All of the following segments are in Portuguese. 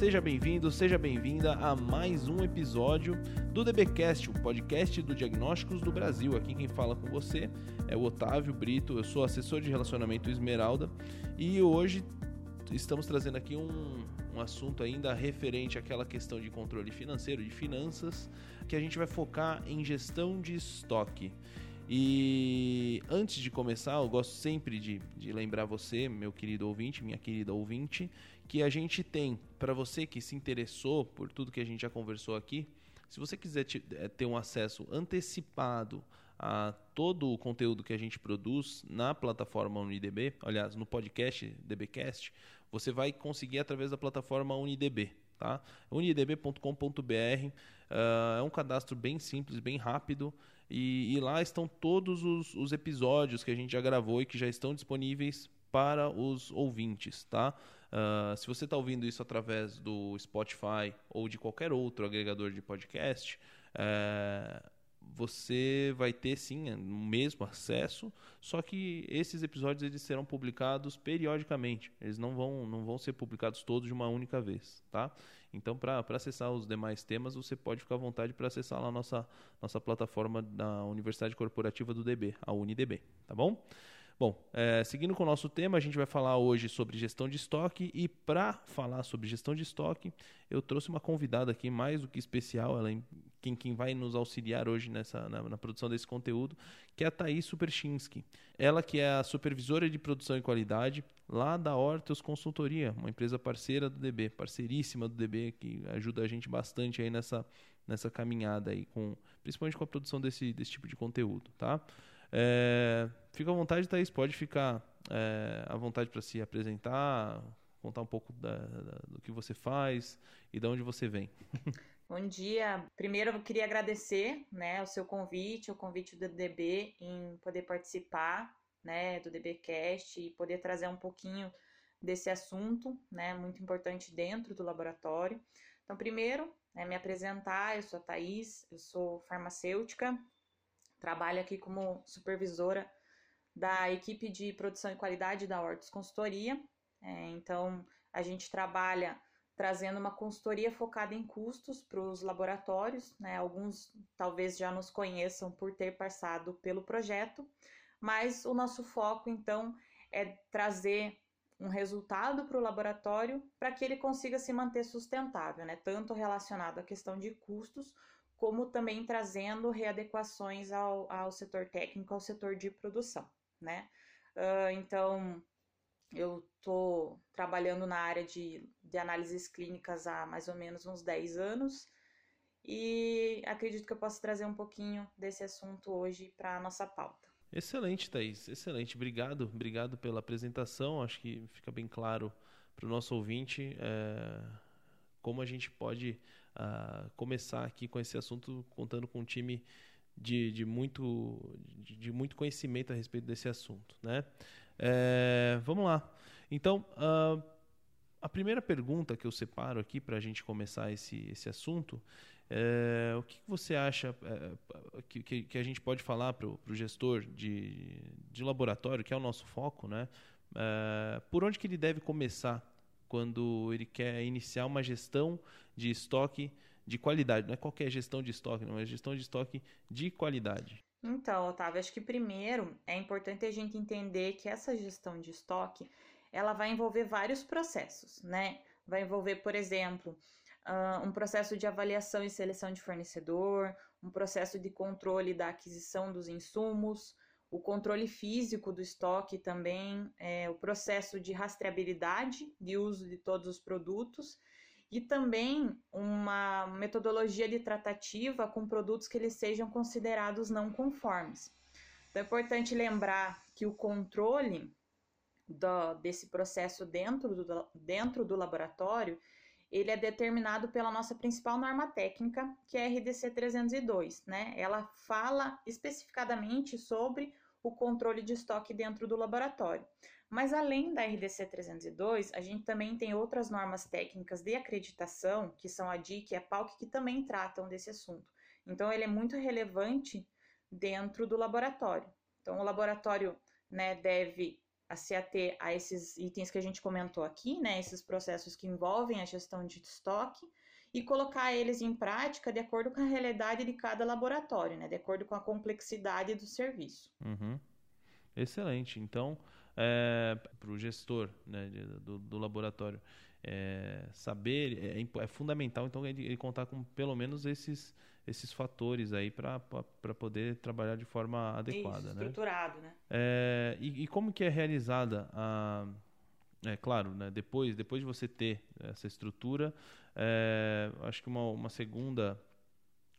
seja bem-vindo, seja bem-vinda a mais um episódio do DBcast, o podcast do Diagnósticos do Brasil. Aqui quem fala com você é o Otávio Brito, eu sou assessor de relacionamento Esmeralda e hoje estamos trazendo aqui um, um assunto ainda referente àquela questão de controle financeiro, de finanças, que a gente vai focar em gestão de estoque. E antes de começar, eu gosto sempre de, de, lembrar você, meu querido ouvinte, minha querida ouvinte, que a gente tem, para você que se interessou por tudo que a gente já conversou aqui, se você quiser eh, ter um acesso antecipado a todo o conteúdo que a gente produz na plataforma UniDB, aliás, no podcast DBcast, você vai conseguir através da plataforma UniDB. Tá? unidb.com.br uh, ah, é um cadastro bem simples, bem rápido e, e lá estão todos os, os, episódios que a gente já gravou e que já estão disponíveis para os ouvintes, tá? Uh, se você está ouvindo isso através do Spotify ou de qualquer outro agregador de podcast, uh, você vai ter sim o mesmo acesso, só que esses episódios eles serão publicados periodicamente. Eles não vão, não vão ser publicados todos de uma única vez, tá? Então, para acessar os demais temas, você pode ficar à vontade para acessar lá nossa, nossa plataforma da Universidade Corporativa do DB, a UniDB, tá bom? Bom, é, seguindo com o nosso tema, a gente vai falar hoje sobre gestão de estoque e para falar sobre gestão de estoque, eu trouxe uma convidada aqui mais do que especial, ela é quem, quem vai nos auxiliar hoje nessa na, na produção desse conteúdo, que é a Thaís Superchinski. Ela que é a supervisora de produção e qualidade lá da Hortus Consultoria, uma empresa parceira do DB, parceiríssima do DB, que ajuda a gente bastante aí nessa, nessa caminhada aí, com, principalmente com a produção desse, desse tipo de conteúdo, tá? É, fica à vontade, Thaís, pode ficar é, à vontade para se apresentar, contar um pouco da, da, do que você faz e de onde você vem. Bom dia. Primeiro eu queria agradecer né, o seu convite, o convite do DB em poder participar né, do DBcast e poder trazer um pouquinho desse assunto, né, muito importante dentro do laboratório. Então, primeiro, né, me apresentar, eu sou a Thaís, eu sou farmacêutica, trabalho aqui como supervisora da equipe de produção e qualidade da Hortus Consultoria. É, então, a gente trabalha trazendo uma consultoria focada em custos para os laboratórios, né? Alguns talvez já nos conheçam por ter passado pelo projeto, mas o nosso foco então é trazer um resultado para o laboratório para que ele consiga se manter sustentável, né? Tanto relacionado à questão de custos, como também trazendo readequações ao, ao setor técnico, ao setor de produção, né? Uh, então, eu estou trabalhando na área de, de análises clínicas há mais ou menos uns 10 anos e acredito que eu posso trazer um pouquinho desse assunto hoje para a nossa pauta. Excelente, Thaís, excelente. Obrigado, obrigado pela apresentação. Acho que fica bem claro para o nosso ouvinte é, como a gente pode uh, começar aqui com esse assunto, contando com um time de, de, muito, de, de muito conhecimento a respeito desse assunto. Né? É, vamos lá. Então, uh, a primeira pergunta que eu separo aqui para a gente começar esse, esse assunto é o que você acha é, que, que, que, a gente pode falar para o gestor de, de laboratório, que é o nosso foco, né? É, por onde que ele deve começar quando ele quer iniciar uma gestão de estoque de qualidade. Não é qualquer gestão de estoque, não é gestão de estoque de qualidade. Então, Otávio, acho que primeiro é importante a gente entender que essa gestão de estoque ela vai envolver vários processos, né? Vai envolver, por exemplo, uh, um processo de avaliação e seleção de fornecedor, um processo de controle da aquisição dos insumos, o controle físico do estoque também, é, o processo de rastreabilidade de uso de todos os produtos e também uma metodologia de tratativa com produtos que eles sejam considerados não conformes. Então é importante lembrar que o controle do, desse processo dentro do, dentro do laboratório ele é determinado pela nossa principal norma técnica, que é a RDC 302, né? Ela fala especificadamente sobre o controle de estoque dentro do laboratório. Mas além da RDC 302, a gente também tem outras normas técnicas de acreditação, que são a DIC e a PALC, que também tratam desse assunto. Então, ele é muito relevante dentro do laboratório. Então, o laboratório né, deve se ater a esses itens que a gente comentou aqui, né, esses processos que envolvem a gestão de estoque, e colocar eles em prática de acordo com a realidade de cada laboratório, né, de acordo com a complexidade do serviço. Uhum. Excelente. Então, é, para o gestor né, do, do laboratório é, saber, é, é, fundamental então ele, ele, contar com pelo menos esses, esses fatores aí para poder trabalhar de forma adequada. Isso, né? estruturado, né? É, e, e, como que é realizada a... É claro, né, depois, depois de você ter essa estrutura, é, acho que uma, uma segunda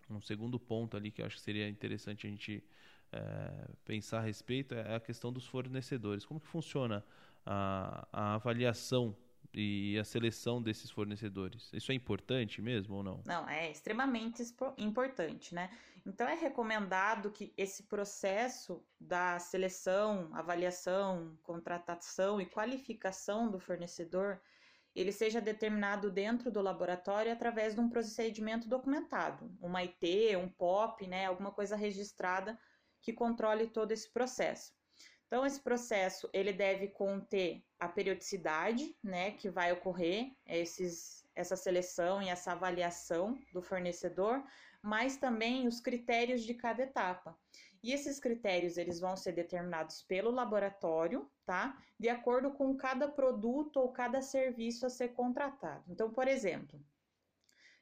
um segundo ponto ali que acho que seria interessante a gente é, pensar a respeito é a questão dos fornecedores. Como que funciona a, a avaliação e a seleção desses fornecedores. Isso é importante mesmo ou não? Não, é extremamente importante, né? Então é recomendado que esse processo da seleção, avaliação, contratação e qualificação do fornecedor ele seja determinado dentro do laboratório através de um procedimento documentado, uma IT, um POP, né, alguma coisa registrada que controle todo esse processo. Então, esse processo ele deve conter a periodicidade, né, que vai ocorrer esses, essa seleção e essa avaliação do fornecedor, mas também os critérios de cada etapa. E esses critérios eles vão ser determinados pelo laboratório, tá? De acordo com cada produto ou cada serviço a ser contratado. Então, por exemplo,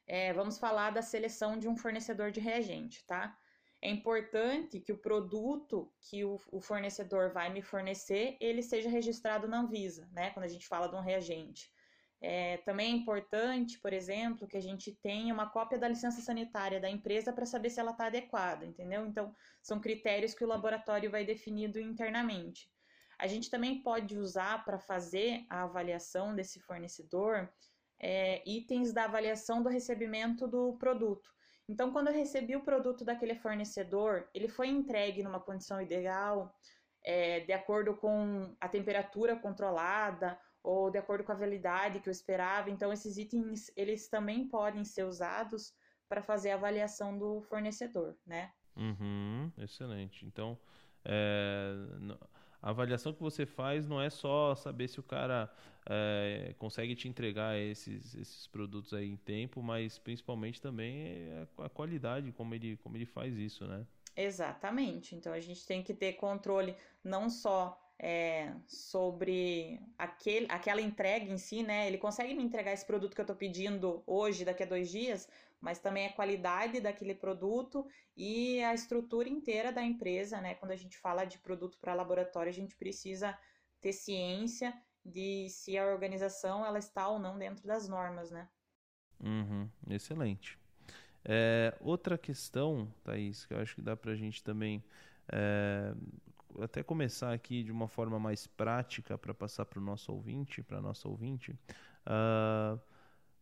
é, vamos falar da seleção de um fornecedor de reagente, tá? É importante que o produto que o, o, fornecedor vai me fornecer, ele seja registrado na Anvisa, né? Quando a gente fala de um reagente. É, também é importante, por exemplo, que a gente tenha uma cópia da licença sanitária da empresa para saber se ela está adequada, entendeu? Então, são critérios que o laboratório vai definindo internamente. A gente também pode usar para fazer a avaliação desse fornecedor é, itens da avaliação do recebimento do produto. Então, quando eu recebi o produto daquele fornecedor, ele foi entregue numa condição ideal, é, de acordo com a temperatura controlada ou de acordo com a validade que eu esperava. Então, esses itens, eles também podem ser usados para fazer a avaliação do fornecedor, né? Uhum, excelente. Então, é, a avaliação que você faz não é só saber se o cara é, consegue te entregar esses, esses produtos aí em tempo, mas principalmente também a qualidade, como ele, como ele faz isso, né? Exatamente. Então a gente tem que ter controle não só é, sobre aquele, aquela entrega em si, né? Ele consegue me entregar esse produto que eu estou pedindo hoje, daqui a dois dias, mas também a qualidade daquele produto e a estrutura inteira da empresa, né? Quando a gente fala de produto para laboratório, a gente precisa ter ciência de se a organização ela está ou não dentro das normas, né? Uhum, excelente. É, outra questão, Thaís, que eu acho que dá para a gente também é, até começar aqui de uma forma mais prática para passar para o nosso ouvinte, para nossa ouvinte, uh,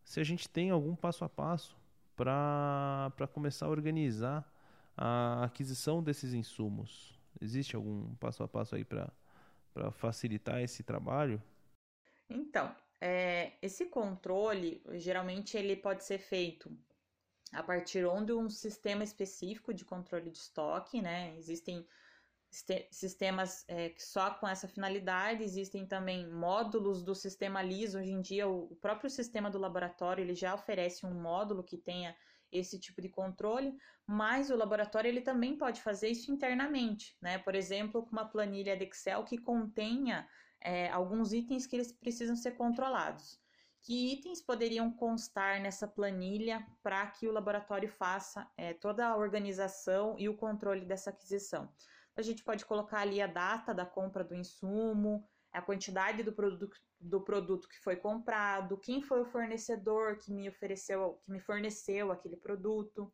se a gente tem algum passo a passo para começar a organizar a aquisição desses insumos. Existe algum passo a passo aí para facilitar esse trabalho? Então, é, esse controle, geralmente, ele pode ser feito a partir de um sistema específico de controle de estoque, né? Existem sistemas é, só com essa finalidade, existem também módulos do sistema LIS. Hoje em dia, o próprio sistema do laboratório ele já oferece um módulo que tenha esse tipo de controle, mas o laboratório ele também pode fazer isso internamente, né? Por exemplo, com uma planilha de Excel que contenha é, alguns itens que eles precisam ser controlados. Que itens poderiam constar nessa planilha para que o laboratório faça é, toda a organização e o controle dessa aquisição? A gente pode colocar ali a data da compra do insumo, a quantidade do produto, do produto que foi comprado, quem foi o fornecedor que me ofereceu, que me forneceu aquele produto,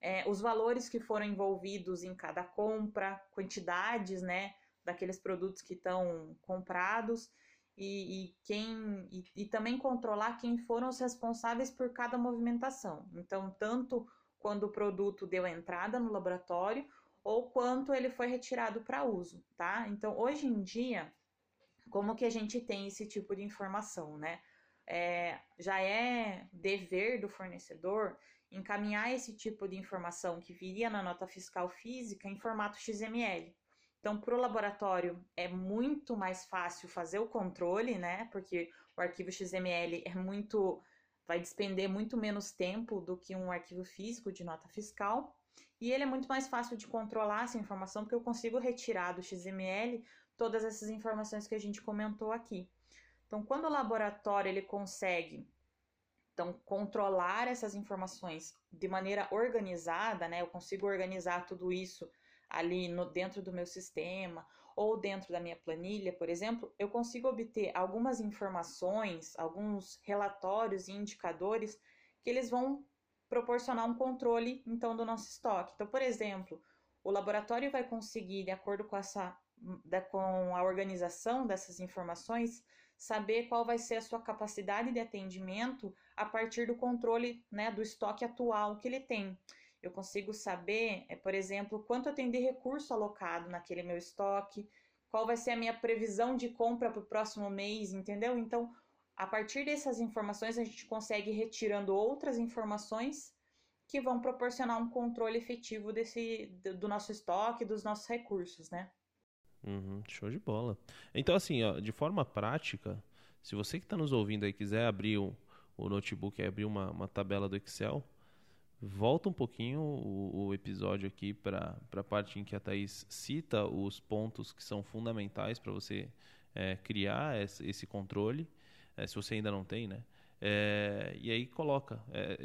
é, os valores que foram envolvidos em cada compra, quantidades, né, daqueles produtos que estão comprados e, e quem e, e também controlar quem foram os responsáveis por cada movimentação. Então, tanto quando o produto deu entrada no laboratório ou quanto ele foi retirado para uso, tá? Então, hoje em dia, como que a gente tem esse tipo de informação, né? É, já é dever do fornecedor encaminhar esse tipo de informação que viria na nota fiscal física em formato XML. Então, para o laboratório é muito mais fácil fazer o controle, né? Porque o arquivo XML é muito. vai despender muito menos tempo do que um arquivo físico de nota fiscal. E ele é muito mais fácil de controlar essa informação, porque eu consigo retirar do XML todas essas informações que a gente comentou aqui. Então, quando o laboratório ele consegue então, controlar essas informações de maneira organizada, né? Eu consigo organizar tudo isso ali no, dentro do meu sistema ou dentro da minha planilha, por exemplo, eu consigo obter algumas informações, alguns relatórios e indicadores que eles vão proporcionar um controle então do nosso estoque. Então, por exemplo, o laboratório vai conseguir, de acordo com essa da, com a organização dessas informações, saber qual vai ser a sua capacidade de atendimento a partir do controle né, do estoque atual que ele tem. Eu consigo saber, é, por exemplo, quanto eu tenho de recurso alocado naquele meu estoque, qual vai ser a minha previsão de compra para o próximo mês, entendeu? Então, a partir dessas informações, a gente consegue ir retirando outras informações que vão proporcionar um controle efetivo desse, do nosso estoque, dos nossos recursos, né? Uhum, show de bola. Então, assim, ó, de forma prática, se você que está nos ouvindo aí quiser abrir o, o notebook e abrir uma, uma tabela do Excel, volta um pouquinho o, o episódio aqui para a parte em que a Thaís cita os pontos que são fundamentais para você é, criar esse, esse controle, é, se você ainda não tem, né? É, e aí coloca. É,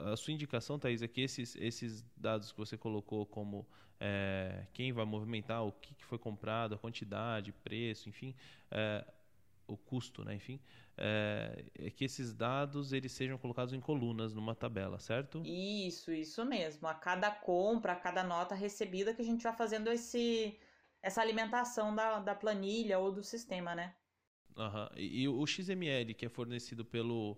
a sua indicação, Thaís, é que esses, esses dados que você colocou como é, quem vai movimentar, o que, foi comprado, a quantidade, preço, enfim, é, o custo, né? enfim, é, é, que esses dados eles sejam colocados em colunas numa tabela, certo? Isso, isso mesmo. A cada compra, a cada nota recebida que a gente vai fazendo esse, essa alimentação da, da planilha ou do sistema, né? Uhum. E, e o XML que é fornecido pelo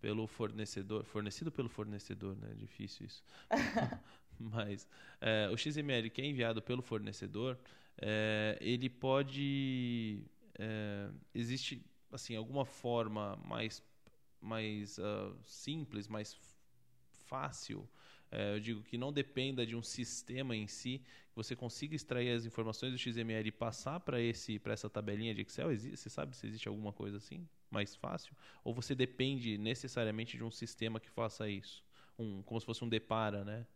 pelo fornecedor, fornecido pelo fornecedor, né? Difícil isso. Mas é, o XML que é enviado pelo fornecedor, é, ele pode é, existe assim alguma forma mais mais uh, simples, mais fácil é, eu digo que não dependa de um sistema em si, que você consiga extrair as informações do XML e passar para esse para essa tabelinha de Excel. Existe, você sabe se existe alguma coisa assim mais fácil? Ou você depende necessariamente de um sistema que faça isso, um, como se fosse um depara, né?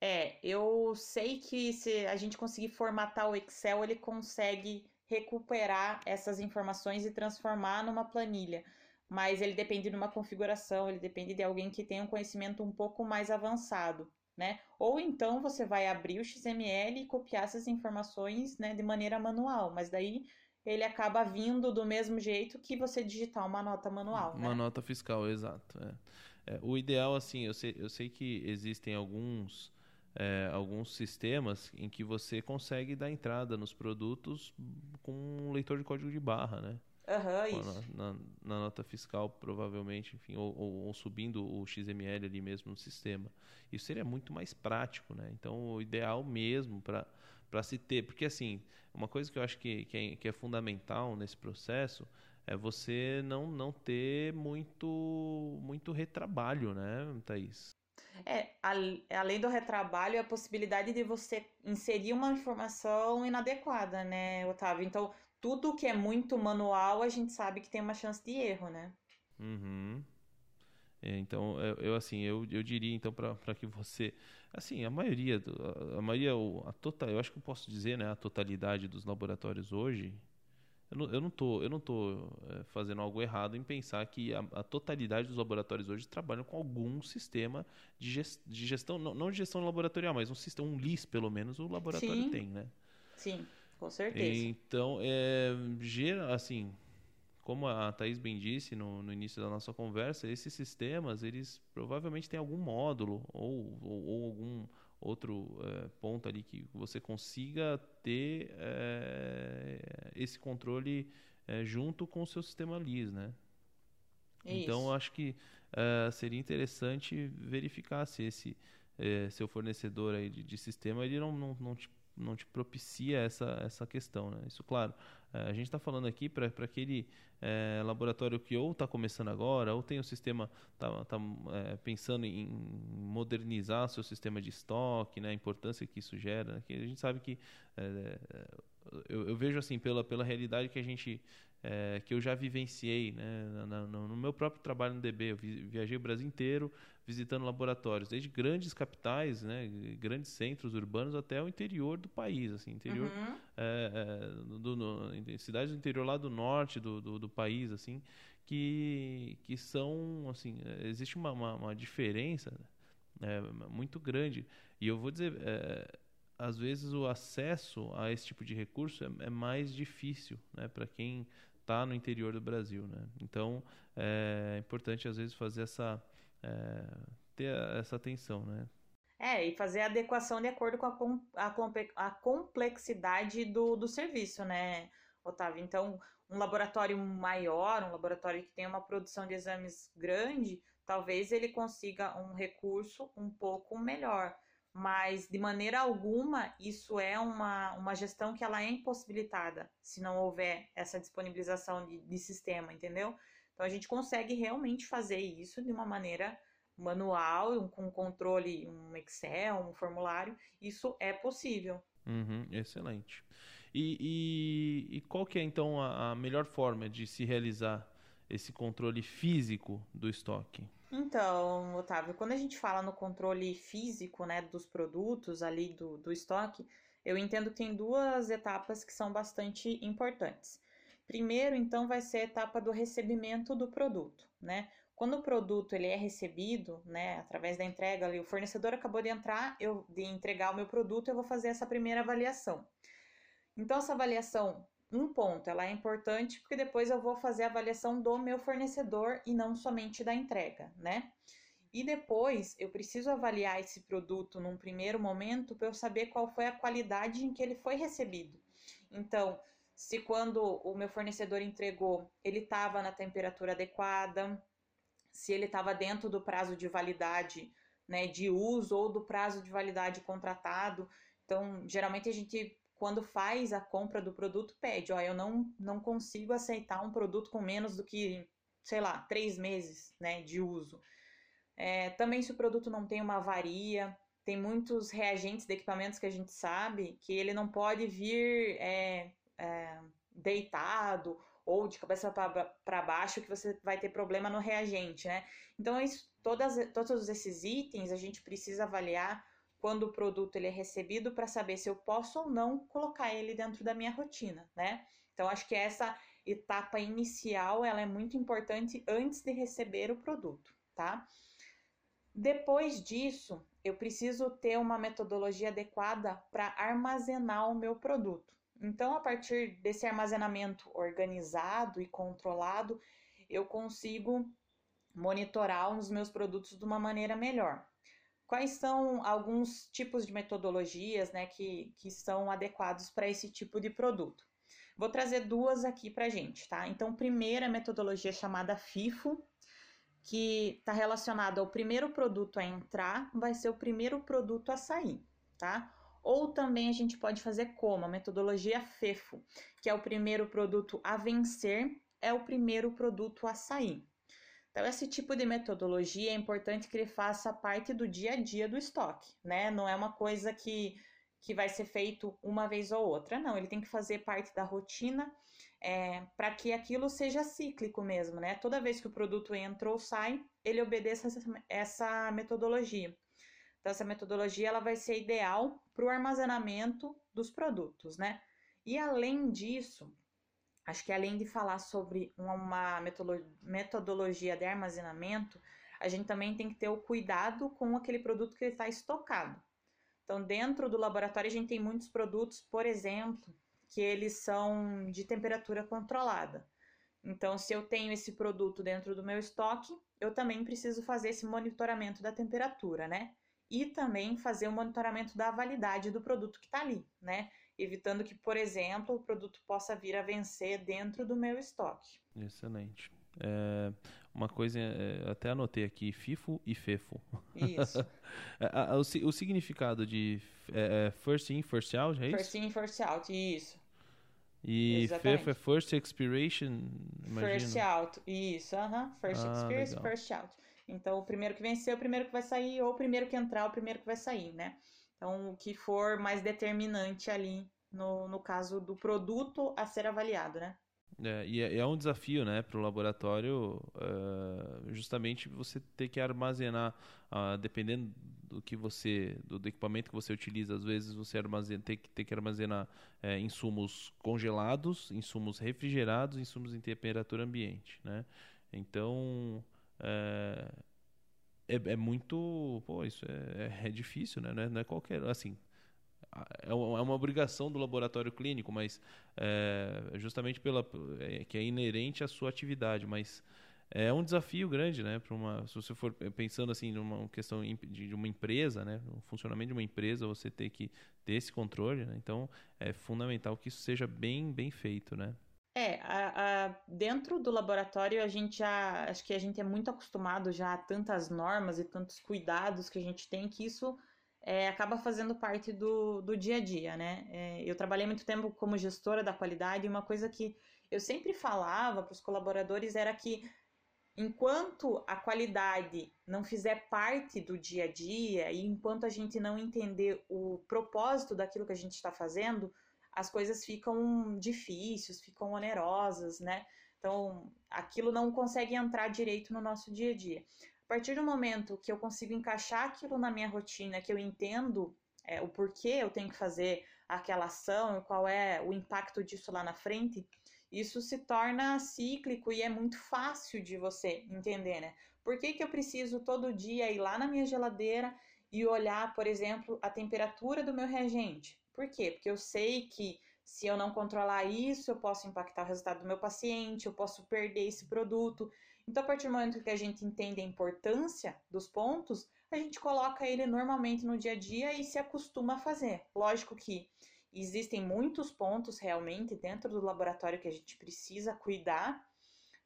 É, eu sei que se a gente conseguir formatar o Excel, ele consegue recuperar essas informações e transformar numa planilha mas ele depende de uma configuração, ele depende de alguém que tenha um conhecimento um pouco mais avançado, né? Ou então você vai abrir o XML e copiar essas informações, né, de maneira manual, mas daí ele acaba vindo do mesmo jeito que você digitar uma nota manual, Uma né? nota fiscal, exato. É. É, o ideal, assim, eu sei, eu sei que existem alguns é, alguns sistemas em que você consegue dar entrada nos produtos com um leitor de código de barra, né? Uhum, na, na, na, nota fiscal, provavelmente, enfim, ou, ou, ou, subindo o XML ali mesmo no sistema. Isso seria muito mais prático, né? Então, o ideal mesmo para se ter, porque assim, uma coisa que eu acho que, que é, que, é, fundamental nesse processo é você não, não ter muito, muito retrabalho, né, Thaís? É, além do retrabalho, é a possibilidade de você inserir uma informação inadequada, né, Otávio? Então, tudo que é muito manual, a gente sabe que tem uma chance de erro, né? Uhum. É, então, eu, assim, eu, eu diria então para que você, assim, a maioria, a, a maioria, a total, eu acho que eu posso dizer, né, a totalidade dos laboratórios hoje, eu não, eu não tô, eu não tô é, fazendo algo errado em pensar que a, a, totalidade dos laboratórios hoje trabalham com algum sistema de, gest, de gestão, não, não de gestão laboratorial, mas um sistema, um LIS pelo menos o laboratório Sim. tem, né? Sim. Com certeza. Então, é, gera, assim, como a Thaís bem disse no, no, início da nossa conversa, esses sistemas, eles provavelmente têm algum módulo ou, ou, ou algum outro é, ponto ali que você consiga ter é, esse controle é, junto com o seu sistema LIS, né? Então, acho que é, seria interessante verificar se esse é, seu fornecedor aí de, de sistema ele não, não, não te não te propicia essa, essa questão. Né? Isso, claro, é, a gente está falando aqui para aquele é, laboratório que ou está começando agora, ou tem o sistema, está tá, é, pensando em modernizar seu sistema de estoque, né? a importância que isso gera. Né? Que a gente sabe que é, eu, eu, vejo assim pela, pela realidade que a gente é, que eu já vivenciei né, no, no, meu próprio trabalho no DB. Eu viajei o Brasil inteiro visitando laboratórios, desde grandes capitais, né, grandes centros urbanos até o interior do país, assim, interior, uhum. é, é, do, no, cidades do interior lá do norte do, do, do, país, assim, que, que são, assim, existe uma, uma, uma diferença né, muito grande. E eu vou dizer, é, às vezes o acesso a esse tipo de recurso é, é mais difícil, né, para quem está no interior do Brasil, né? Então é importante às vezes fazer essa é, ter essa atenção, né? É, e fazer a adequação de acordo com a, a, a complexidade do, do serviço, né, Otávio? Então, um laboratório maior, um laboratório que tem uma produção de exames grande, talvez ele consiga um recurso um pouco melhor mas de maneira alguma isso é uma, uma gestão que ela é impossibilitada se não houver essa disponibilização de, de sistema, entendeu? Então a gente consegue realmente fazer isso de uma maneira manual, um, com controle, um Excel, um formulário, isso é possível. Uhum, excelente. E, e, e, qual que é então a, a melhor forma de se realizar esse controle físico do estoque? Então, Otávio, quando a gente fala no controle físico, né, dos produtos ali do, do estoque, eu entendo que tem duas etapas que são bastante importantes. Primeiro, então, vai ser a etapa do recebimento do produto, né? Quando o produto ele é recebido, né, através da entrega ali, o fornecedor acabou de entrar, eu de entregar o meu produto, eu vou fazer essa primeira avaliação. Então, essa avaliação um ponto, ela é importante porque depois eu vou fazer a avaliação do meu fornecedor e não somente da entrega, né? E depois eu preciso avaliar esse produto num primeiro momento para eu saber qual foi a qualidade em que ele foi recebido. Então, se quando o meu fornecedor entregou, ele estava na temperatura adequada, se ele estava dentro do prazo de validade, né, de uso ou do prazo de validade contratado. Então, geralmente a gente quando faz a compra do produto, pede, ó, eu não, não consigo aceitar um produto com menos do que, sei lá, três meses, né, de uso. É, também se o produto não tem uma avaria, tem muitos reagentes de equipamentos que a gente sabe que ele não pode vir é, é, deitado ou de cabeça para baixo que você vai ter problema no reagente, né? Então, isso, todas, todos esses itens a gente precisa avaliar quando o produto ele é recebido para saber se eu posso ou não colocar ele dentro da minha rotina, né? Então acho que essa etapa inicial ela é muito importante antes de receber o produto, tá? Depois disso, eu preciso ter uma metodologia adequada para armazenar o meu produto. Então, a partir desse armazenamento organizado e controlado, eu consigo monitorar os meus produtos de uma maneira melhor quais são alguns tipos de metodologias né, que, que são adequados para esse tipo de produto. Vou trazer duas aqui para gente, tá? Então, primeira metodologia chamada FIFO, que está relacionada ao primeiro produto a entrar, vai ser o primeiro produto a sair, tá? Ou também a gente pode fazer como a metodologia FEFO, que é o primeiro produto a vencer, é o primeiro produto a sair. Então, esse tipo de metodologia é importante que ele faça parte do dia a dia do estoque, né? Não é uma coisa que, que vai ser feito uma vez ou outra, não. Ele tem que fazer parte da rotina é, para que aquilo seja cíclico mesmo, né? Toda vez que o produto entra ou sai, ele obedeça essa, essa metodologia. Então, essa metodologia ela vai ser ideal para o armazenamento dos produtos, né? E além disso, Acho que além de falar sobre uma metodologia de armazenamento, a gente também tem que ter o cuidado com aquele produto que está estocado. Então, dentro do laboratório, a gente tem muitos produtos, por exemplo, que eles são de temperatura controlada. Então, se eu tenho esse produto dentro do meu estoque, eu também preciso fazer esse monitoramento da temperatura, né? E também fazer o monitoramento da validade do produto que está ali, né? evitando que, por exemplo, o produto possa vir a vencer dentro do meu estoque. Excelente. É, uma coisa, é, até anotei aqui, FIFO e FEFO. Isso. o, o, significado de é, é, first in, first out, é isso? First in, first out, isso. E Exatamente. FEFO é first expiration, imagino. First out, isso, uh -huh. first ah, experience, legal. first out. Então, o primeiro que vencer, o primeiro que vai sair, ou o primeiro que entrar, o primeiro que vai sair, né? Então, o que for mais determinante ali no, no caso do produto a ser avaliado, né? É, e é, é, um desafio né, para o laboratório uh, justamente você ter que armazenar, uh, dependendo do que você, do, do, equipamento que você utiliza, às vezes você armazena, tem que ter que armazenar uh, insumos congelados, insumos refrigerados, insumos em temperatura ambiente. Né? Então é, é, é, muito. Pô, isso é, é, é difícil, né? Não é, não é qualquer. Assim, é, é uma obrigação do laboratório clínico, mas é, justamente pela é, que é inerente à sua atividade, mas é um desafio grande, né? Para uma, se você for pensando assim numa questão de, uma empresa, né? O funcionamento de uma empresa, você ter que ter esse controle, né? então é fundamental que isso seja bem bem feito, né? É, a, a, dentro do laboratório a gente já, acho que a gente é muito acostumado já a tantas normas e tantos cuidados que a gente tem que isso é, acaba fazendo parte do, do dia a dia, né? É, eu trabalhei muito tempo como gestora da qualidade e uma coisa que eu sempre falava para os colaboradores era que enquanto a qualidade não fizer parte do dia a dia e enquanto a gente não entender o propósito daquilo que a gente está fazendo, as coisas ficam difíceis, ficam onerosas, né? Então, aquilo não consegue entrar direito no nosso dia a dia. A partir do momento que eu consigo encaixar aquilo na minha rotina, que eu entendo é, o porquê eu tenho que fazer aquela ação qual é o impacto disso lá na frente, isso se torna cíclico e é muito fácil de você entender, né? Por que, que eu preciso todo dia ir lá na minha geladeira e olhar, por exemplo, a temperatura do meu reagente? Por quê? Porque eu sei que se eu não controlar isso, eu posso impactar o resultado do meu paciente, eu posso perder esse produto. Então, a partir do momento que a gente entende a importância dos pontos, a gente coloca ele normalmente no dia a dia e se acostuma a fazer. Lógico que existem muitos pontos realmente dentro do laboratório que a gente precisa cuidar,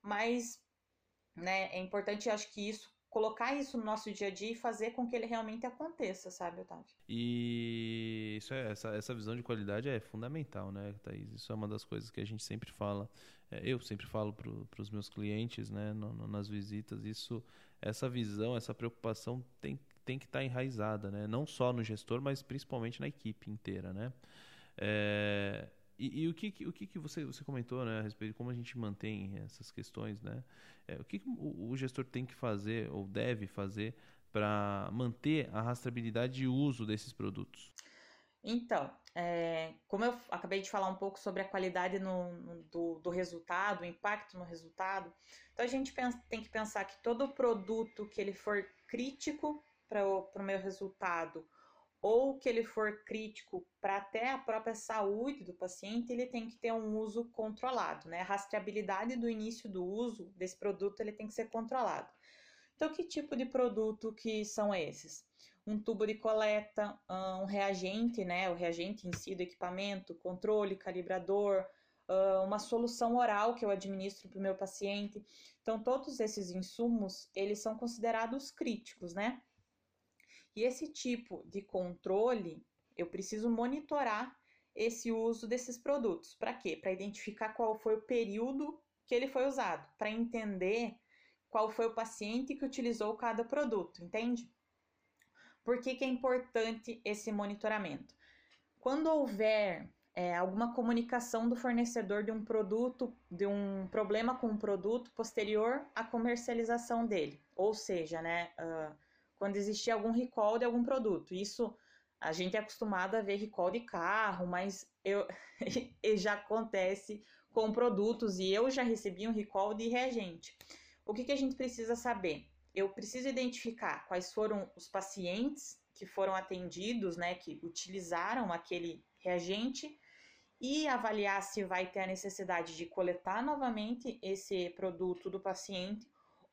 mas né, é importante, acho que isso colocar isso no nosso dia a dia e fazer com que ele realmente aconteça, sabe, Otávio? E isso é, essa, essa visão de qualidade é fundamental, né, Thaís? Isso é uma das coisas que a gente sempre fala, é, eu sempre falo para os meus clientes, né, no, no, nas visitas, isso, essa visão, essa preocupação tem, tem que estar tá enraizada, né, não só no gestor, mas principalmente na equipe inteira, né. É, e, e, o que, o que, você, você comentou né, a respeito de como a gente mantém essas questões, né? É, o que, o, o, gestor tem que fazer ou deve fazer para manter a rastreabilidade de uso desses produtos? Então, é, como eu acabei de falar um pouco sobre a qualidade no, no, do, do, resultado, o impacto no resultado, então a gente pensa, tem que pensar que todo produto que ele for crítico para o meu resultado ou que ele for crítico para até a própria saúde do paciente, ele tem que ter um uso controlado, né? A rastreabilidade do início do uso desse produto, ele tem que ser controlado. Então, que tipo de produto que são esses? Um tubo de coleta, um reagente, né? O reagente em si do equipamento, controle, calibrador, uma solução oral que eu administro para o meu paciente. Então, todos esses insumos, eles são considerados críticos, né? E esse tipo de controle, eu preciso monitorar esse uso desses produtos. Para quê? Para identificar qual foi o período que ele foi usado, para entender qual foi o paciente que utilizou cada produto, entende? Por que, que é importante esse monitoramento? Quando houver é, alguma comunicação do fornecedor de um produto, de um problema com um produto posterior à comercialização dele, ou seja, né, uh, quando existia algum recall de algum produto. Isso a gente é acostumado a ver recall de carro, mas eu, já acontece com produtos e eu já recebi um recall de reagente. O que, que a gente precisa saber? Eu preciso identificar quais foram os pacientes que foram atendidos, né, que utilizaram aquele reagente e avaliar se vai ter a necessidade de coletar novamente esse produto do paciente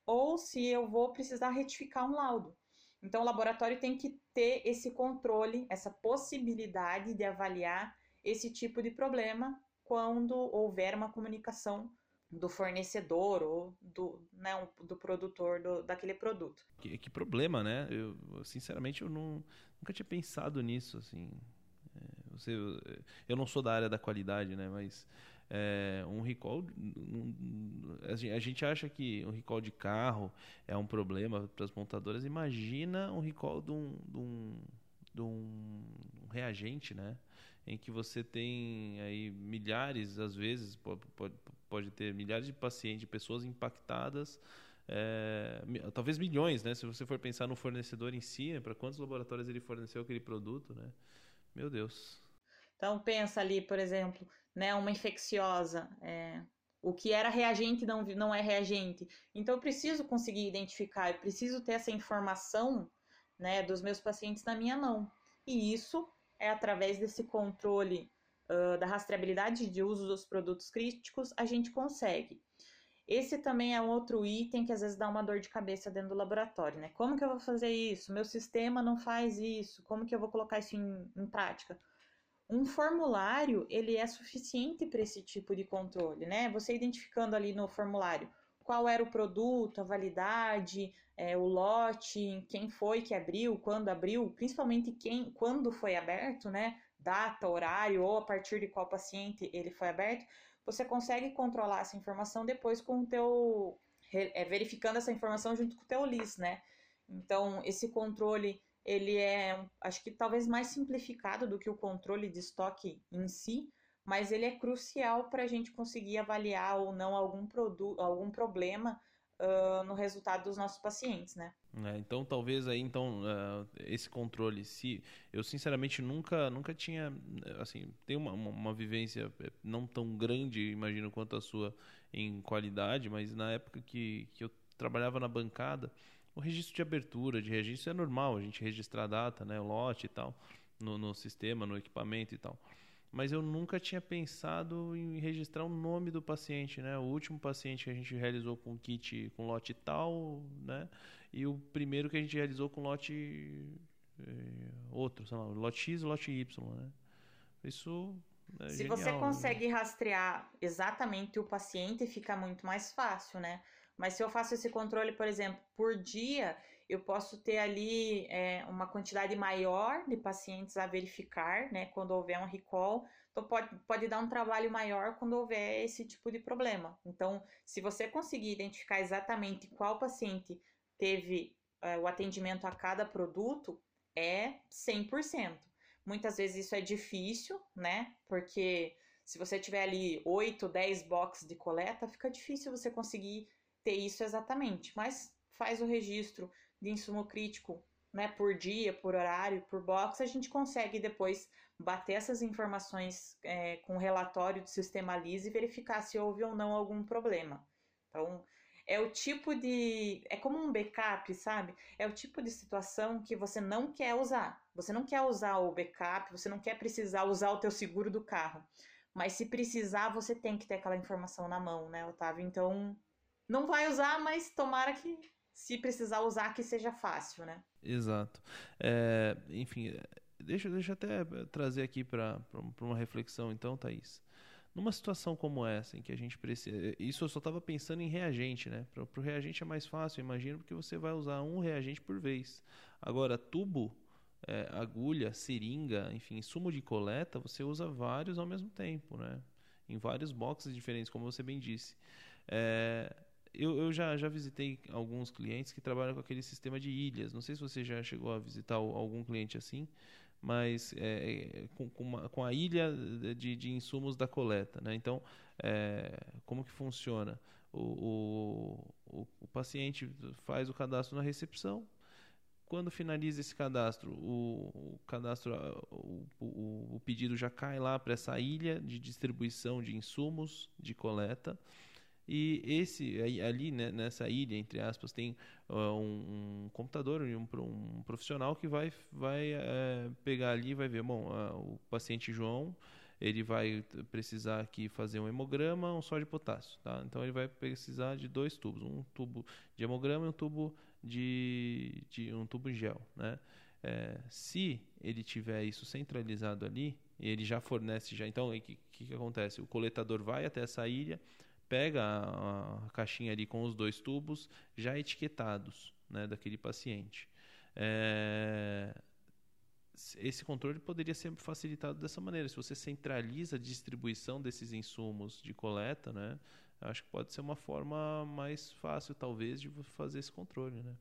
ou se eu vou precisar retificar um laudo. Então, o laboratório tem que ter esse controle, essa possibilidade de avaliar esse tipo de problema quando houver uma comunicação do fornecedor ou do, né, do produtor do, daquele produto. Que, que, problema, né? Eu, sinceramente, eu não, nunca tinha pensado nisso, assim. É, você, eu não sou da área da qualidade, né? Mas é, um recall, um, a gente acha que um recall de carro é um problema para as montadoras. Imagina um recall de um, de um, de um reagente, né? Em que você tem aí milhares, às vezes, pode, pode, pode ter milhares de pacientes, de pessoas impactadas, é, talvez milhões, né? Se você for pensar no fornecedor em si, né? para quantos laboratórios ele forneceu aquele produto, né? Meu Deus. Então pensa ali, por exemplo, né, uma infecciosa, é, o que era reagente não, não é reagente. Então eu preciso conseguir identificar, eu preciso ter essa informação né, dos meus pacientes na minha mão. E isso é através desse controle uh, da rastreabilidade de uso dos produtos críticos, a gente consegue. Esse também é um outro item que às vezes dá uma dor de cabeça dentro do laboratório, né? Como que eu vou fazer isso? Meu sistema não faz isso. Como que eu vou colocar isso em, em prática? Um formulário, ele é suficiente para esse tipo de controle, né? Você identificando ali no formulário qual era o produto, a validade, é, o lote, quem foi que abriu, quando abriu, principalmente quem, quando foi aberto, né? Data, horário ou a partir de qual paciente ele foi aberto, você consegue controlar essa informação depois com o teu é, verificando essa informação junto com o teu LIS, né? Então, esse controle, ele é, acho que talvez mais simplificado do que o controle de estoque em si, mas ele é crucial para a gente conseguir avaliar ou não algum, produto, algum problema uh, no resultado dos nossos pacientes, né? É, então talvez aí então uh, esse controle se eu sinceramente nunca nunca tinha assim tem uma, uma, uma, vivência é, não tão grande imagino quanto a sua em qualidade mas na época que, que eu trabalhava na bancada o registro de abertura de registro é normal a gente registrar a data né o lote e tal no, no sistema no equipamento e tal mas eu nunca tinha pensado em registrar o nome do paciente, né? O último paciente que a gente realizou com kit com lote tal, né? E o primeiro que a gente realizou com lote eh, outro, sei lá, lote X, lote Y, né? Isso é Se genial, você consegue né? rastrear exatamente o paciente, fica muito mais fácil, né? Mas se eu faço esse controle, por exemplo, por dia, eu posso ter ali é, uma quantidade maior de pacientes a verificar, né, quando houver um recall. Então, pode, pode dar um trabalho maior quando houver esse tipo de problema. Então, se você conseguir identificar exatamente qual paciente teve é, o atendimento a cada produto, é 100%. Muitas vezes isso é difícil, né, porque se você tiver ali 8, 10 boxes de coleta, fica difícil você conseguir ter isso exatamente. Mas faz o registro de insumo crítico né, por dia, por horário, por box, a gente consegue depois bater essas informações é, com o relatório do sistema LIS e verificar se houve ou não algum problema. Então, é o tipo de. É como um backup, sabe? É o tipo de situação que você não quer usar. Você não quer usar o backup, você não quer precisar usar o teu seguro do carro. Mas se precisar, você tem que ter aquela informação na mão, né, Otávio? Então, não vai usar, mas tomara que se precisar usar que seja fácil, né? Exato. É, enfim, deixa, deixa eu até trazer aqui para uma reflexão, então, Thaís. Numa situação como essa, em que a gente precisa. Isso eu só estava pensando em reagente, né? Para o reagente é mais fácil, imagino, porque você vai usar um reagente por vez. Agora, tubo, é, agulha, seringa, enfim, sumo de coleta, você usa vários ao mesmo tempo, né? Em vários boxes diferentes, como você bem disse. É, eu, eu já, já visitei alguns clientes que trabalham com aquele sistema de ilhas. Não sei se você já chegou a visitar algum cliente assim, mas é, é, com, com, uma, com, a ilha de, de, insumos da coleta. Né? Então, é, como que funciona? O, o, o, paciente faz o cadastro na recepção. Quando finaliza esse cadastro, o, o cadastro, o, o pedido já cai lá para essa ilha de distribuição de insumos de coleta. E esse ali né, nessa ilha, entre aspas, tem uh, um, um, computador e um, um, profissional que vai, vai uh, pegar ali e vai ver, bom, uh, o paciente João ele vai precisar aqui fazer um hemograma, um só de potássio, tá? Então ele vai precisar de dois tubos, um tubo de hemograma e um tubo de, de um tubo gel, né? É, se ele tiver isso centralizado ali, ele já fornece já. Então o que, que acontece? O coletador vai até essa ilha, pega a, a caixinha ali com os dois tubos já etiquetados, né, daquele paciente. É, esse controle poderia ser facilitado dessa maneira. Se você centraliza a distribuição desses insumos de coleta, né, acho que pode ser uma forma mais fácil, talvez, de fazer esse controle, né?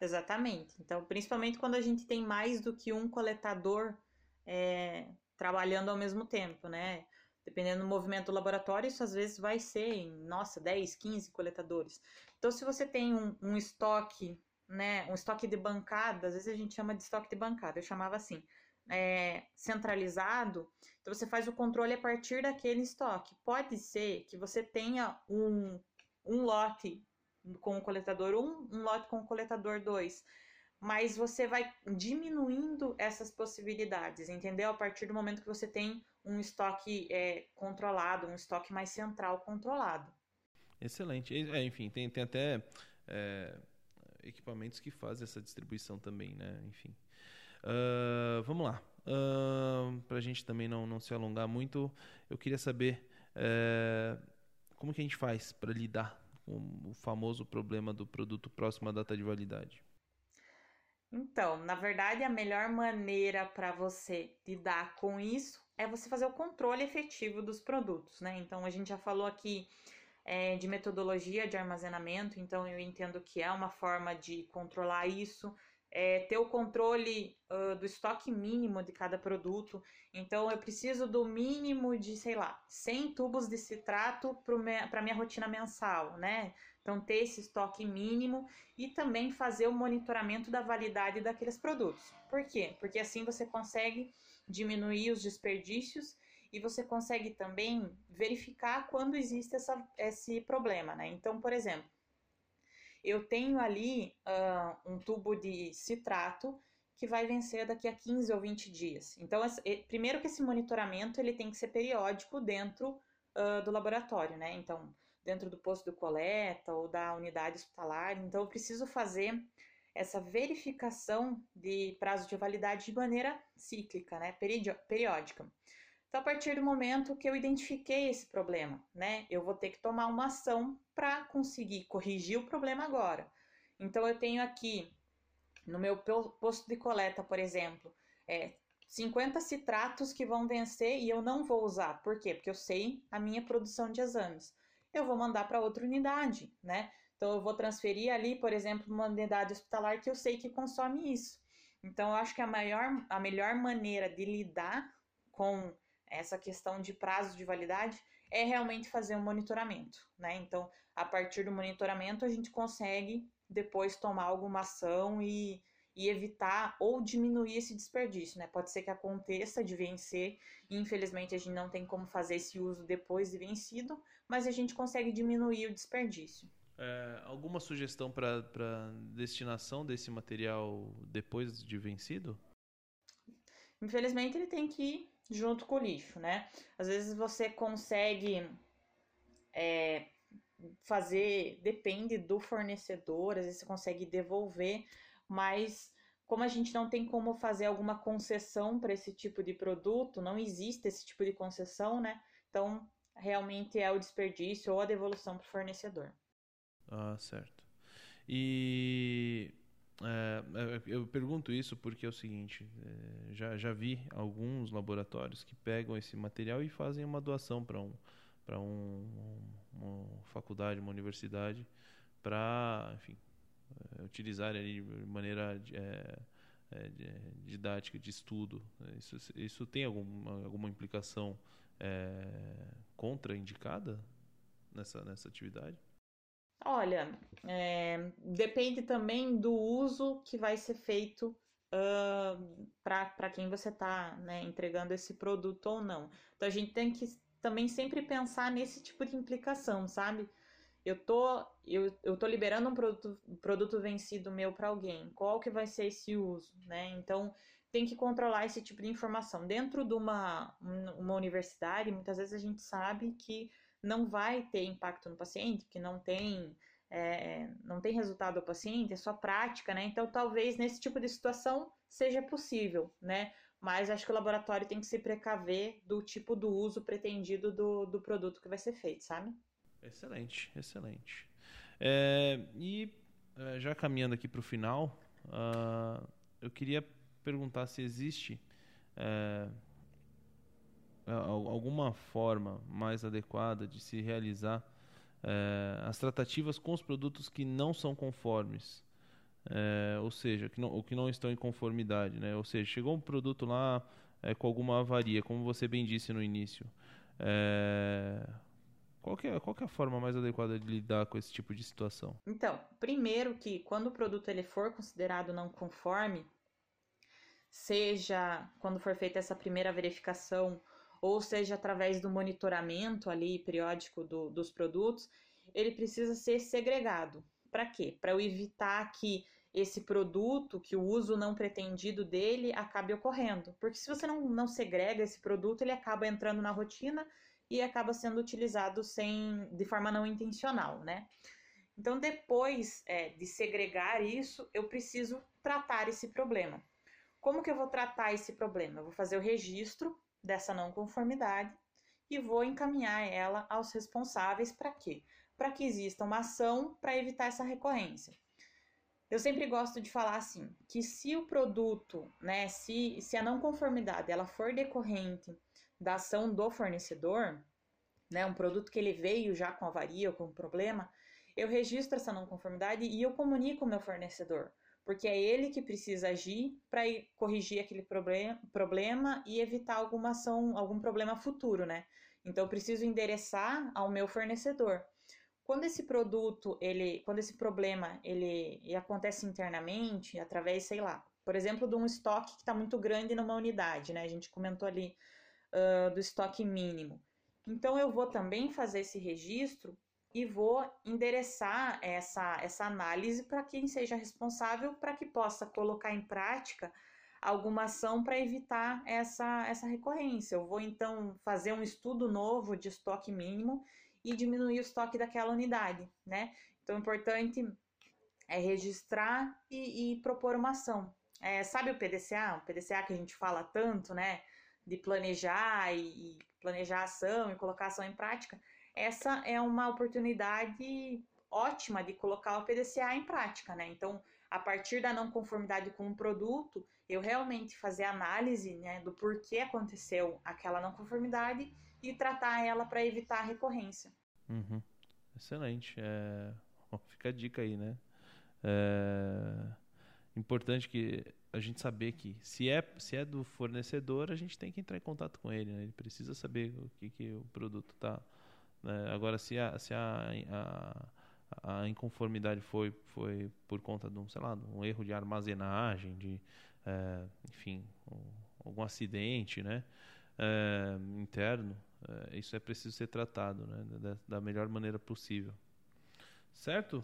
Exatamente. Então, principalmente quando a gente tem mais do que um coletador é, trabalhando ao mesmo tempo, né? Dependendo do movimento do laboratório, isso às vezes vai ser em, nossa, 10, 15 coletadores. Então, se você tem um, um estoque né, um estoque de bancada, às vezes a gente chama de estoque de bancada, eu chamava assim, é, centralizado, então você faz o controle a partir daquele estoque. Pode ser que você tenha um, um lote com o coletador 1, um lote com o coletador 2, mas você vai diminuindo essas possibilidades, entendeu? A partir do momento que você tem um estoque é, controlado, um estoque mais central controlado. Excelente. É, enfim, tem, tem até. É equipamentos que fazem essa distribuição também, né? Enfim. Uh, vamos lá. Uh, Para a gente também não, não se alongar muito, eu queria saber uh, como que a gente faz para lidar com o famoso problema do produto próximo à data de validade. Então, na verdade, a melhor maneira para você lidar com isso é você fazer o controle efetivo dos produtos, né? Então, a gente já falou aqui é, de metodologia de armazenamento, então eu entendo que é uma forma de controlar isso, é, ter o controle uh, do estoque mínimo de cada produto. Então eu preciso do mínimo de, sei lá, 100 tubos de citrato para minha rotina mensal, né? Então ter esse estoque mínimo e também fazer o monitoramento da validade daqueles produtos. Por quê? Porque assim você consegue diminuir os desperdícios e você consegue também verificar quando existe essa, esse problema, né? Então, por exemplo, eu tenho ali uh, um tubo de citrato que vai vencer daqui a 15 ou 20 dias. Então, primeiro que esse monitoramento ele tem que ser periódico dentro uh, do laboratório, né? Então, dentro do posto de coleta ou da unidade hospitalar. Então, eu preciso fazer essa verificação de prazo de validade de maneira cíclica, né? Periódica. Então, a partir do momento que eu identifiquei esse problema, né, eu vou ter que tomar uma ação para conseguir corrigir o problema agora. Então, eu tenho aqui no meu posto de coleta, por exemplo, é, 50 citratos que vão vencer e eu não vou usar. Por quê? Porque eu sei a minha produção de exames. Eu vou mandar para outra unidade, né? Então, eu vou transferir ali, por exemplo, uma unidade hospitalar que eu sei que consome isso. Então, eu acho que a, maior, a melhor maneira de lidar com essa questão de prazo de validade é realmente fazer um monitoramento, né? Então, a partir do monitoramento, a gente consegue depois tomar alguma ação e, e evitar ou diminuir esse desperdício, né? Pode ser que aconteça de vencer, e infelizmente a gente não tem como fazer esse uso depois de vencido, mas a gente consegue diminuir o desperdício. É, alguma sugestão para destinação desse material depois de vencido? Infelizmente ele tem que ir junto com o lixo, né? Às vezes você consegue é, fazer, depende do fornecedor, às vezes você consegue devolver, mas como a gente não tem como fazer alguma concessão para esse tipo de produto, não existe esse tipo de concessão, né? Então, realmente é o desperdício ou a devolução para o fornecedor. Ah, certo. E é, eu pergunto isso porque é o seguinte: é, já, já vi alguns laboratórios que pegam esse material e fazem uma doação para um, um, uma faculdade, uma universidade, para, enfim, é, utilizar ali de maneira didática, de estudo. Isso, isso tem alguma, alguma implicação contraindicada nessa, nessa atividade? Olha, é, depende também do uso que vai ser feito uh, para quem você está né, entregando esse produto ou não. Então a gente tem que também sempre pensar nesse tipo de implicação, sabe? Eu tô, eu, eu tô liberando um produto, produto vencido meu para alguém. Qual que vai ser esse uso, né? Então tem que controlar esse tipo de informação. Dentro de uma, uma universidade, muitas vezes a gente sabe que não vai ter impacto no paciente, que não tem é, não tem resultado ao paciente, é só prática, né? Então, talvez nesse tipo de situação seja possível, né? Mas acho que o laboratório tem que se precaver do tipo do uso pretendido do, do produto que vai ser feito, sabe? Excelente, excelente. É, e é, já caminhando aqui para o final, uh, eu queria perguntar se existe é, alguma forma mais adequada de se realizar é, as tratativas com os produtos que não são conformes. É, ou seja, que não, que não estão em conformidade. Né? Ou seja, chegou um produto lá é, com alguma avaria, como você bem disse no início. É, qual, é, qual que é a forma mais adequada de lidar com esse tipo de situação? Então, primeiro que quando o produto ele for considerado não conforme, seja quando for feita essa primeira verificação ou seja através do monitoramento ali periódico do, dos produtos, ele precisa ser segregado. Para quê? Para eu evitar que esse produto, que o uso não pretendido dele acabe ocorrendo. Porque se você não, não segrega esse produto, ele acaba entrando na rotina e acaba sendo utilizado sem, de forma não intencional, né? Então, depois é, de segregar isso, eu preciso tratar esse problema. Como que eu vou tratar esse problema? Eu vou fazer o registro dessa não conformidade e vou encaminhar ela aos responsáveis para quê? Para que exista uma ação para evitar essa recorrência. Eu sempre gosto de falar assim, que se o produto, né, se, se a não conformidade ela for decorrente da ação do fornecedor, né, um produto que ele veio já com avaria ou com problema, eu registro essa não conformidade e eu comunico o meu fornecedor, porque é ele que precisa agir para corrigir aquele problema, problema e evitar alguma ação, algum problema futuro, né? Então eu preciso endereçar ao meu fornecedor. Quando esse produto, ele, quando esse problema ele, ele acontece internamente, através, sei lá, por exemplo, de um estoque que está muito grande numa unidade, né? A gente comentou ali uh, do estoque mínimo. Então eu vou também fazer esse registro e vou endereçar essa, essa análise para quem seja responsável para que possa colocar em prática alguma ação para evitar essa, essa recorrência. Eu vou então fazer um estudo novo de estoque mínimo e diminuir o estoque daquela unidade, né? Então, o importante é registrar e, e propor uma ação. É, sabe o PDCA? O PDCA que a gente fala tanto, né? De planejar e, planejar a ação e colocar a ação em prática. Essa é uma oportunidade ótima de colocar o PDCA em prática, né? Então, a partir da não conformidade com o produto, eu realmente fazer análise né, do porquê aconteceu aquela não conformidade e tratar ela para evitar a recorrência. Uhum. Excelente. É... Fica a dica aí, né? É... Importante que a gente saber que se é, se é do fornecedor, a gente tem que entrar em contato com ele. Né? Ele precisa saber o que, que o produto está. Né? Agora, se a, se a, a, a, inconformidade foi, foi por conta de um, sei lá, um erro de armazenagem, de, é, enfim, um, algum acidente, né? É, interno, é, isso é preciso ser tratado né, da, da melhor maneira possível. Certo?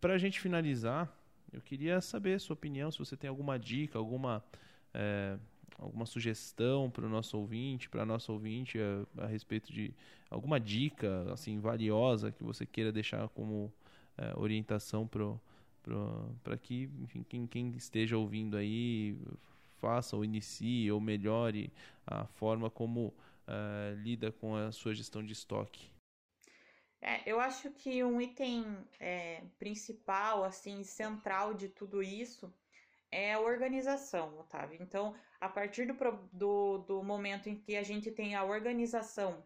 Para a gente finalizar, eu queria saber a sua opinião, se você tem alguma dica, alguma, é, alguma sugestão para o nosso ouvinte, para a nossa ouvinte a, a, respeito de alguma dica assim valiosa que você queira deixar como é, orientação para que enfim, quem, quem esteja ouvindo aí faça ou inicie ou melhore a forma como uh, lida com a sua gestão de estoque? É, eu acho que um item é, principal, assim, central de tudo isso é a organização, Otávio. Então, a partir do, do, do momento em que a gente tem a organização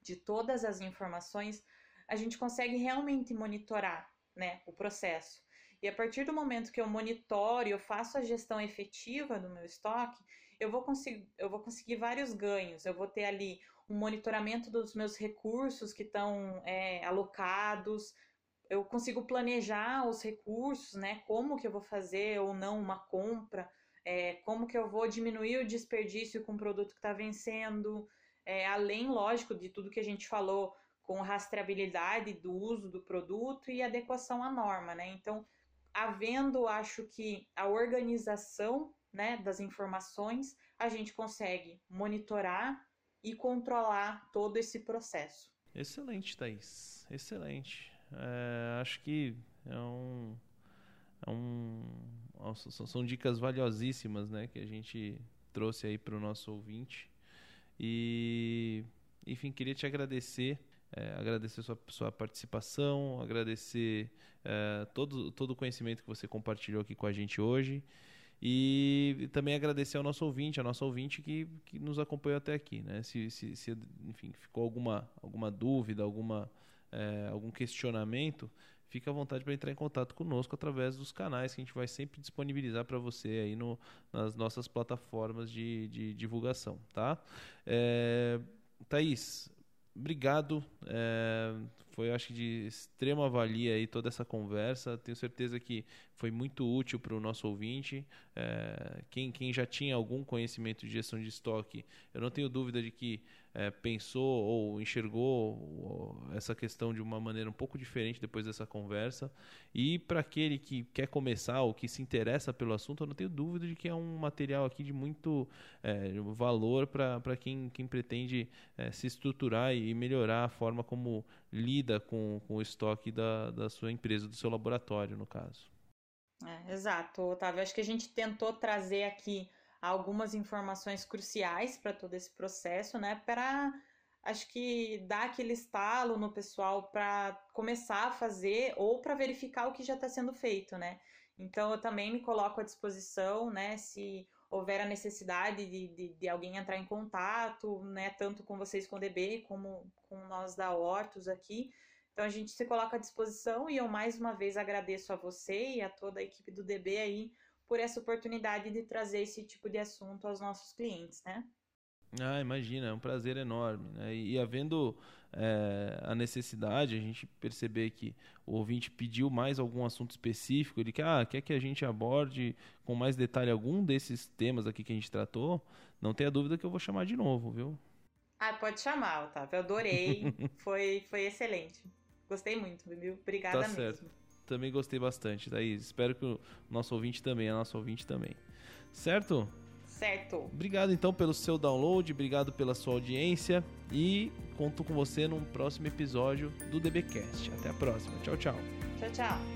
de todas as informações, a gente consegue realmente monitorar né, o processo. E a partir do momento que eu monitoro, eu faço a gestão efetiva do meu estoque, eu vou, conseguir, eu vou conseguir vários ganhos. Eu vou ter ali um monitoramento dos meus recursos que estão é, alocados, eu consigo planejar os recursos, né? Como que eu vou fazer ou não uma compra, é, como que eu vou diminuir o desperdício com o produto que está vencendo, é, além, lógico, de tudo que a gente falou com rastreabilidade do uso do produto e adequação à norma, né? Então, havendo, acho que a organização né, das informações, a gente consegue monitorar e controlar todo esse processo. Excelente, Thaís. Excelente. É, acho que é um, é um, são dicas valiosíssimas né, que a gente trouxe aí para o nosso ouvinte. E, enfim, queria te agradecer é, agradecer sua, sua participação, agradecer é, todo, todo o conhecimento que você compartilhou aqui com a gente hoje. E também agradecer ao nosso ouvinte, a nossa ouvinte que, que nos acompanhou até aqui. Né? Se, se, se enfim, ficou alguma, alguma dúvida, alguma, é, algum questionamento, fique à vontade para entrar em contato conosco através dos canais que a gente vai sempre disponibilizar para você aí no, nas nossas plataformas de, de divulgação. Tá? É, Thaís, obrigado. É, foi, acho de extrema valia aí toda essa conversa. Tenho certeza que foi muito útil para o nosso ouvinte. É, quem, quem já tinha algum conhecimento de gestão de estoque, eu não tenho dúvida de que é, pensou ou enxergou essa questão de uma maneira um pouco diferente depois dessa conversa. E para aquele que quer começar ou que se interessa pelo assunto, eu não tenho dúvida de que é um material aqui de muito é, valor para quem, quem pretende é, se estruturar e melhorar a forma como lida com, com o estoque da, da sua empresa, do seu laboratório, no caso. É, exato, Otávio. Acho que a gente tentou trazer aqui algumas informações cruciais para todo esse processo, né? Para acho que dar aquele estalo no pessoal para começar a fazer ou para verificar o que já está sendo feito, né? Então eu também me coloco à disposição, né? Se houver a necessidade de, de, de, alguém entrar em contato, né? Tanto com vocês com o DB como com nós da Hortus aqui. Então a gente se coloca à disposição e eu mais uma vez agradeço a você e a toda a equipe do DB aí por essa oportunidade de trazer esse tipo de assunto aos nossos clientes, né? Ah, imagina, é um prazer enorme. Né? E, havendo é, a necessidade, a gente perceber que o ouvinte pediu mais algum assunto específico, ele quer, ah, quer que a gente aborde com mais detalhe algum desses temas aqui que a gente tratou, não tenha dúvida que eu vou chamar de novo, viu? Ah, pode chamar, Otávio. Eu adorei. foi, foi excelente. Gostei muito, viu? Obrigada tá mesmo. Certo também gostei bastante, Thaís. Espero que o nosso ouvinte também, a nossa ouvinte também. Certo? Certo. Obrigado então pelo seu download, obrigado pela sua audiência e conto com você num próximo episódio do DBcast. Até a próxima. Tchau, tchau. Tchau, tchau.